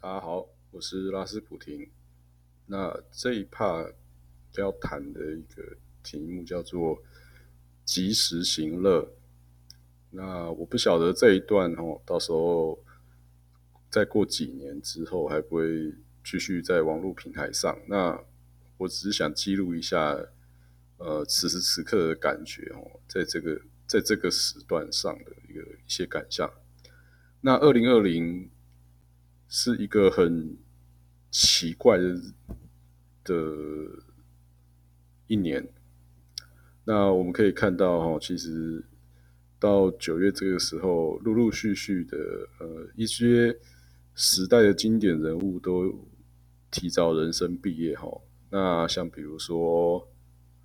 大家好，我是拉斯普廷。那这一 part 要谈的一个题目叫做“及时行乐”。那我不晓得这一段哦，到时候再过几年之后，还不会继续在网络平台上。那我只是想记录一下，呃，此时此刻的感觉哦，在这个在这个时段上的一个一些感想。那二零二零。是一个很奇怪的的一年。那我们可以看到，哈，其实到九月这个时候，陆陆续续的，呃，一些时代的经典人物都提早人生毕业，哈。那像比如说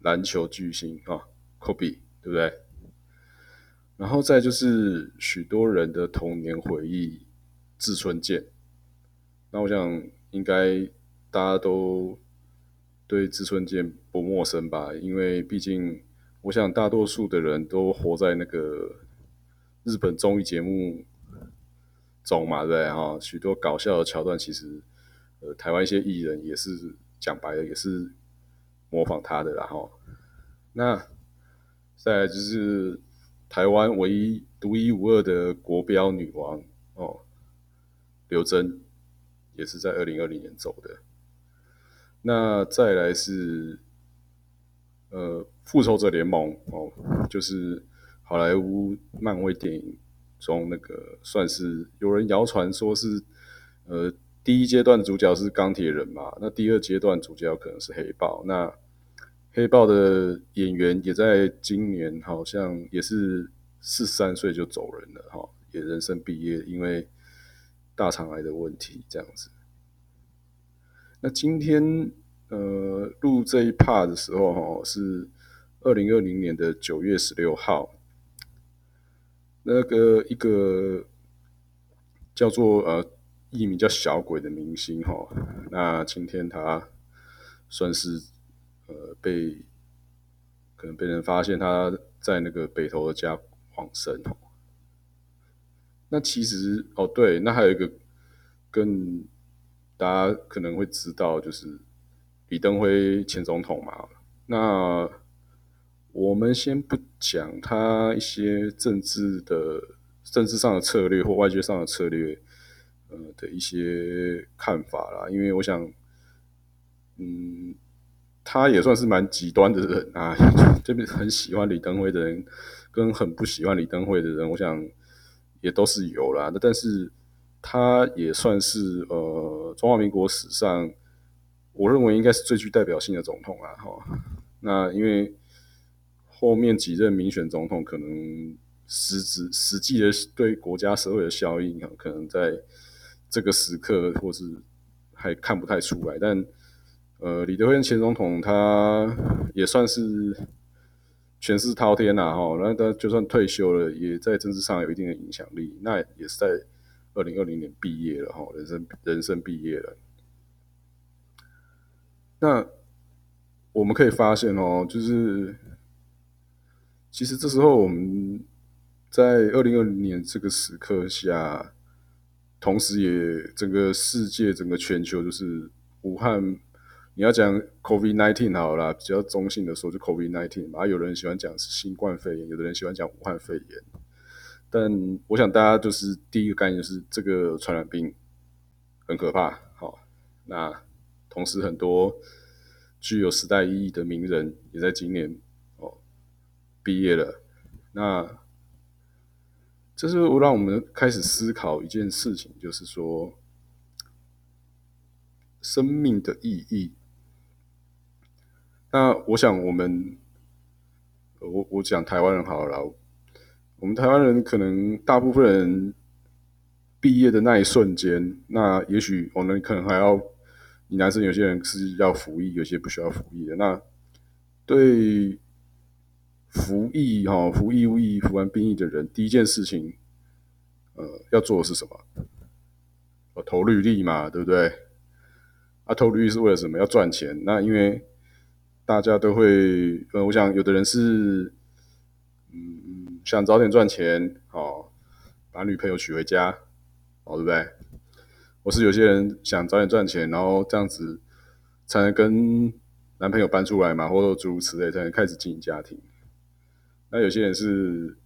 篮球巨星啊科比，对不对？然后再就是许多人的童年回忆，志村健。那我想，应该大家都对志村健不陌生吧？因为毕竟，我想大多数的人都活在那个日本综艺节目中嘛，对？哈，许多搞笑的桥段，其实呃，台湾一些艺人也是讲白了，也是模仿他的，然后，那再来就是台湾唯一独一无二的国标女王哦，刘真。也是在二零二零年走的。那再来是，呃，复仇者联盟哦，就是好莱坞漫威电影中那个算是有人谣传说是，呃，第一阶段主角是钢铁人嘛，那第二阶段主角可能是黑豹。那黑豹的演员也在今年好像也是四十三岁就走人了哈，也人生毕业，因为。大肠癌的问题，这样子。那今天呃录这一 part 的时候，哈，是二零二零年的九月十六号。那个一个叫做呃艺名叫小鬼的明星，哈，那今天他算是呃被可能被人发现他在那个北投的家往生，哈。那其实哦，对，那还有一个更大家可能会知道，就是李登辉前总统嘛。那我们先不讲他一些政治的政治上的策略或外交上的策略，呃的一些看法啦。因为我想，嗯，他也算是蛮极端的人啊，这 边很喜欢李登辉的人，跟很不喜欢李登辉的人，我想。也都是有啦，那但是他也算是呃中华民国史上，我认为应该是最具代表性的总统啦。哈，那因为后面几任民选总统可能实质实际的对国家社会的效应啊，可能在这个时刻或是还看不太出来。但呃，李德辉前总统他也算是。权势滔天呐，哈，那他就算退休了，也在政治上有一定的影响力。那也是在二零二零年毕业了，哈，人生人生毕业了。那我们可以发现哦，就是其实这时候我们在二零二零年这个时刻下，同时也整个世界、整个全球就是武汉。你要讲 COVID nineteen 好了，比较中性的说就 COVID nineteen 嘛。有人喜欢讲是新冠肺炎，有的人喜欢讲武汉肺炎。但我想大家就是第一个概念是这个传染病很可怕。好，那同时很多具有时代意义的名人也在今年哦毕业了。那这是让我们开始思考一件事情，就是说生命的意义。那我想，我们，我我讲台湾人好了，我们台湾人可能大部分人毕业的那一瞬间，那也许我们可能还要，你男生有些人是要服役，有些不需要服役的。那对服役哈，服义务役、服完兵役的人，第一件事情，呃，要做的是什么？我投履历嘛，对不对？啊，投履历是为了什么？要赚钱。那因为大家都会，呃，我想有的人是，嗯，想早点赚钱，哦，把女朋友娶回家，哦，对不对？我是有些人想早点赚钱，然后这样子才能跟男朋友搬出来嘛，或者诸如此类，才能开始经营家庭。那有些人是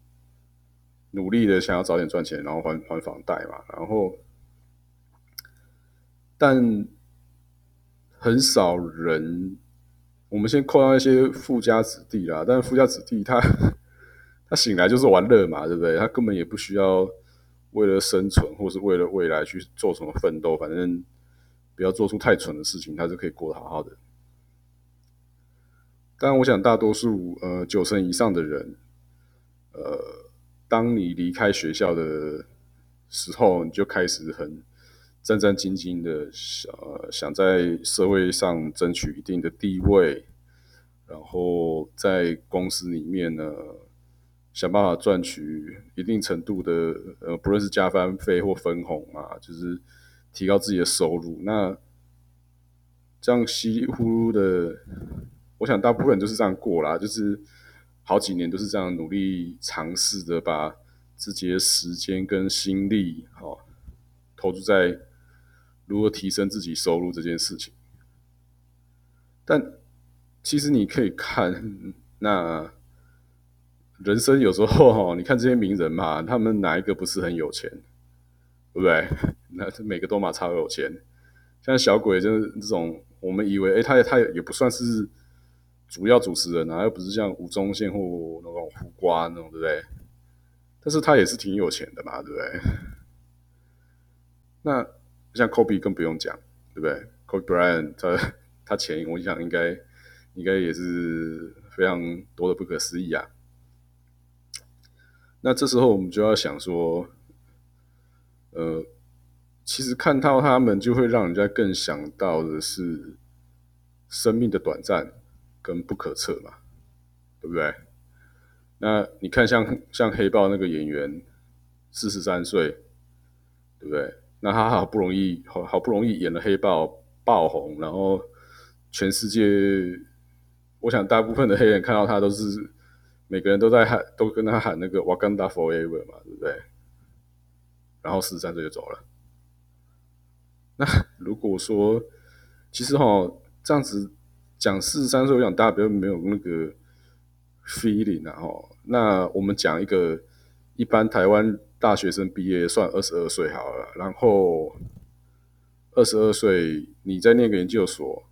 努力的想要早点赚钱，然后还还房贷嘛，然后但很少人，我们先扣掉一些富家子弟啦，但是富家子弟他他醒来就是玩乐嘛，对不对？他根本也不需要。为了生存，或是为了未来去做什么奋斗，反正不要做出太蠢的事情，他是可以过得好好的。但，我想大多数呃九成以上的人，呃，当你离开学校的时候，你就开始很战战兢兢的想呃想在社会上争取一定的地位，然后在公司里面呢。想办法赚取一定程度的呃，不论是加班费或分红啊，就是提高自己的收入。那这样稀里糊涂的，我想大部分人都是这样过啦，就是好几年都是这样努力尝试的，把自己的时间跟心力哦投注在如何提升自己收入这件事情。但其实你可以看 那。人生有时候哈，你看这些名人嘛，他们哪一个不是很有钱，对不对？那每个都嘛超有钱。像小鬼就是这种，我们以为哎，他也他也不算是主要主持人啊，又不是像吴宗宪或那种胡瓜那种，对不对？但是他也是挺有钱的嘛，对不对？那像 Kobe 更不用讲，对不对？Kobe Bryant 他他钱，我想应该应该也是非常多的不可思议啊。那这时候我们就要想说，呃，其实看到他们，就会让人家更想到的是生命的短暂跟不可测嘛，对不对？那你看，像像黑豹那个演员，四十三岁，对不对？那他好不容易好好不容易演了黑豹爆红，然后全世界，我想大部分的黑人看到他都是。每个人都在喊，都跟他喊那个 “Wakanda Forever” 嘛，对不对？然后四十三岁就走了。那如果说，其实哈，这样子讲四十三岁，我想大家比较没有那个 feeling 啊哈。那我们讲一个一般台湾大学生毕业算二十二岁好了，然后二十二岁你在念个研究所，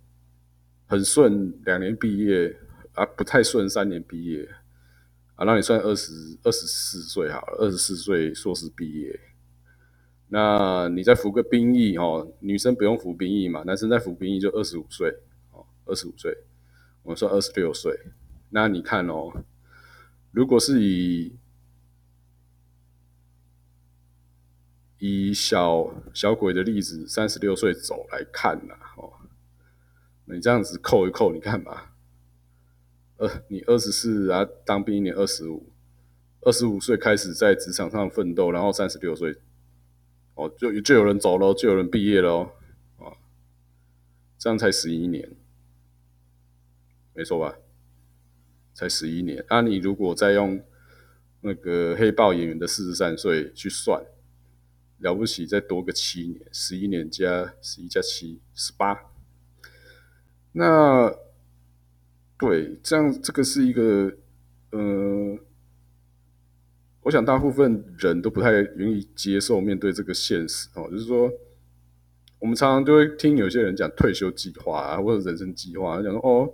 很顺两年毕业啊，不太顺三年毕业。啊，那你算二十二十四岁好了，二十四岁硕士毕业，那你再服个兵役哦，女生不用服兵役嘛，男生在服兵役就二十五岁哦，二十五岁，我们算二十六岁。那你看哦，如果是以以小小鬼的例子，三十六岁走来看呐，哦，你这样子扣一扣，你看吧。呃，你二十四啊，当兵一年二十五，二十五岁开始在职场上奋斗，然后三十六岁，哦，就就有人走了，就有人毕业了，啊，这样才十一年，没错吧？才十一年。啊，你如果再用那个黑豹演员的四十三岁去算，了不起，再多个七年，十一年加十一加七，十八。那。对，这样这个是一个，呃，我想大部分人都不太愿意接受面对这个现实哦。就是说，我们常常就会听有些人讲退休计划啊，或者人生计划，讲说哦，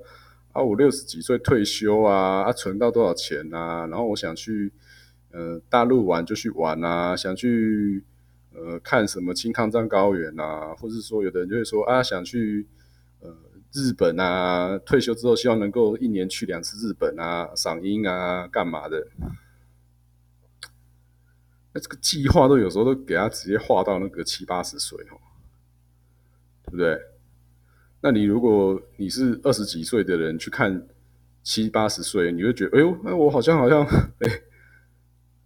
啊，我六十几岁退休啊，啊，存到多少钱啊？然后我想去，呃，大陆玩就去玩啊，想去，呃，看什么青康藏高原啊，或者说有的人就会说啊，想去，呃。日本啊，退休之后希望能够一年去两次日本啊，赏樱啊，干嘛的？那这个计划都有时候都给他直接画到那个七八十岁哦，对不对？那你如果你是二十几岁的人去看七八十岁，你会觉得，哎呦，那我好像好像，哎，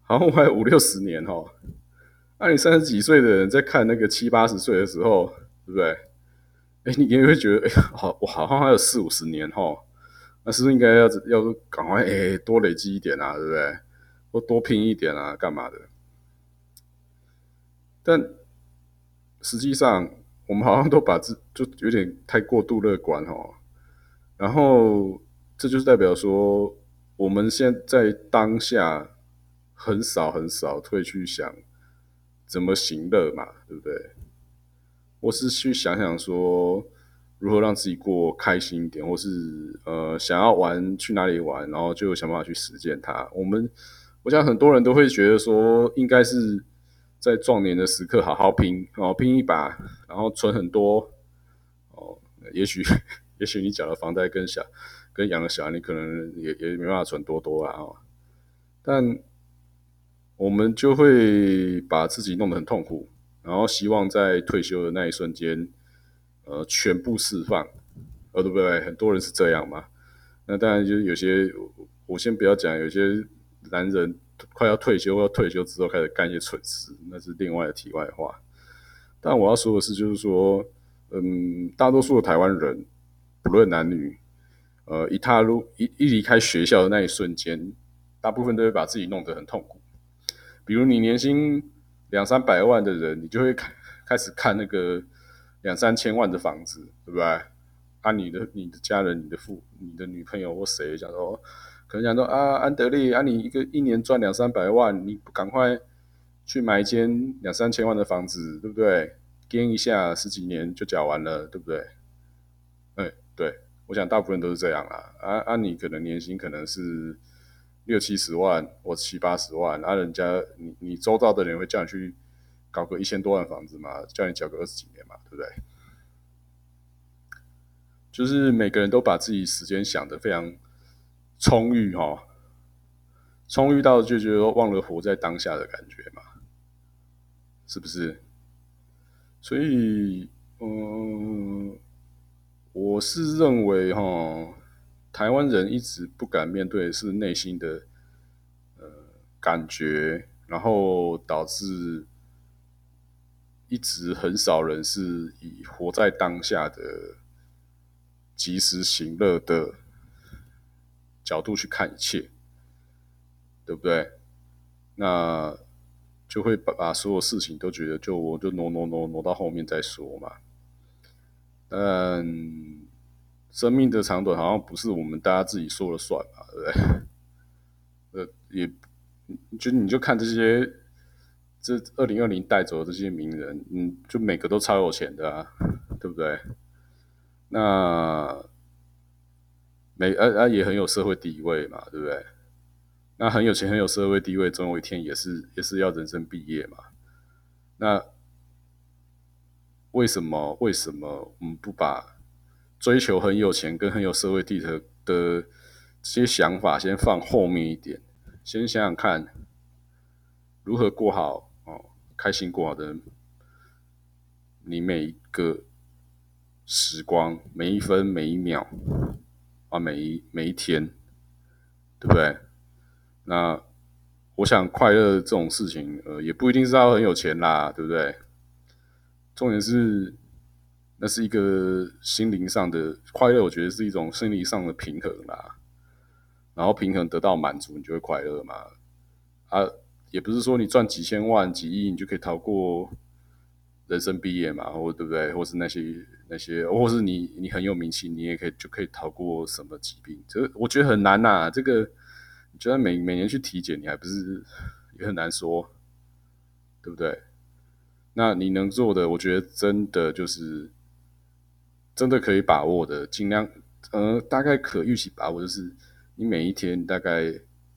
好像我还有五六十年哦。那你三十几岁的人在看那个七八十岁的时候，对不对？哎，你也会觉得，哎，好，我好像还有四五十年哈，那是不是应该要要赶快哎多累积一点啊，对不对？或多拼一点啊，干嘛的？但实际上我们好像都把自就有点太过度乐观哦。然后这就是代表说，我们现在当下很少很少会去想怎么行乐嘛，对不对？或是去想想说如何让自己过开心一点，或是呃想要玩去哪里玩，然后就想办法去实践它。我们我想很多人都会觉得说，应该是在壮年的时刻好好拼好，拼一把，然后存很多哦。也许 也许你缴了房贷跟小跟养了小孩，你可能也也没办法存多多啊。但我们就会把自己弄得很痛苦。然后希望在退休的那一瞬间，呃，全部释放，呃，对不对？很多人是这样嘛。那当然就是有些，我先不要讲，有些男人快要退休，要退休之后开始干一些蠢事，那是另外的题外话。但我要说的是，就是说，嗯，大多数的台湾人，不论男女，呃，一踏入一一离开学校的那一瞬间，大部分都会把自己弄得很痛苦。比如你年薪。两三百万的人，你就会开开始看那个两三千万的房子，对不对？啊，你的你的家人、你的父、你的女朋友或谁讲说，可能讲说啊，安德烈，啊，你一个一年赚两三百万，你不赶快去买一间两三千万的房子，对不对？跟一下十几年就缴完了，对不对？哎，对，我想大部分都是这样啊。啊啊，你可能年薪可能是。六七十万或七八十万，那人家你你周遭的人会叫你去搞个一千多万房子嘛？叫你缴个二十几年嘛，对不对？就是每个人都把自己时间想的非常充裕哈，充裕到就觉得忘了活在当下的感觉嘛，是不是？所以，嗯，我是认为哈。台湾人一直不敢面对是内心的呃感觉，然后导致一直很少人是以活在当下的及时行乐的角度去看一切，对不对？那就会把把所有事情都觉得就我就挪挪挪挪到后面再说嘛，嗯。生命的长短好像不是我们大家自己说了算嘛，对不对？呃，也就你就看这些这二零二零带走的这些名人，嗯，就每个都超有钱的啊，对不对？那每呃呃也很有社会地位嘛，对不对？那很有钱很有社会地位，总有一天也是也是要人生毕业嘛。那为什么为什么我们不把？追求很有钱跟很有社会地位的这些想法，先放后面一点，先想想看如何过好哦，开心过好的你每一个时光，每一分每一秒啊，每一每一天，对不对？那我想快乐这种事情，呃，也不一定是要很有钱啦，对不对？重点是。那是一个心灵上的快乐，我觉得是一种心理上的平衡啦。然后平衡得到满足，你就会快乐嘛。啊，也不是说你赚几千万、几亿，你就可以逃过人生毕业嘛，或对不对？或是那些那些，或是你你很有名气，你也可以就可以逃过什么疾病？这我觉得很难呐。这个你觉得每每年去体检，你还不是也很难说，对不对？那你能做的，我觉得真的就是。真的可以把握的，尽量，呃，大概可预期把握就是，你每一天大概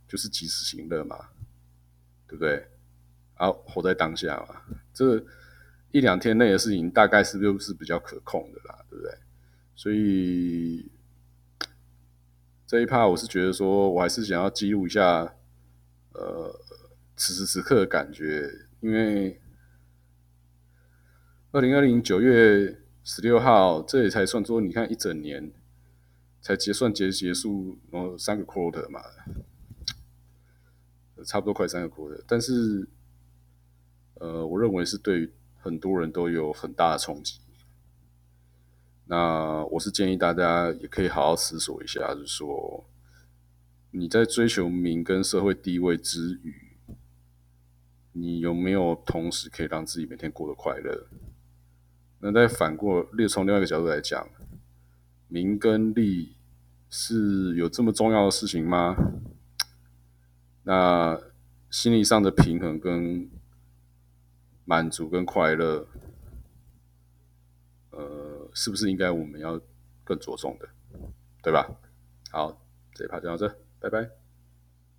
就是及时行乐嘛，对不对？然后活在当下嘛，这一两天内的事情，大概是不是比较可控的啦，对不对？所以这一趴，我是觉得说，我还是想要记录一下，呃，此时此刻的感觉，因为二零二零九月。十六号，这也才算说，你看一整年才结算结结束，然后三个 quarter 嘛，差不多快三个 quarter。但是，呃，我认为是对很多人都有很大的冲击。那我是建议大家也可以好好思索一下，就是说你在追求名跟社会地位之余，你有没有同时可以让自己每天过得快乐？那再反过，另从另外一个角度来讲，名跟利是有这么重要的事情吗？那心理上的平衡跟满足跟快乐，呃，是不是应该我们要更着重的，对吧？好，这一趴就到这，拜拜。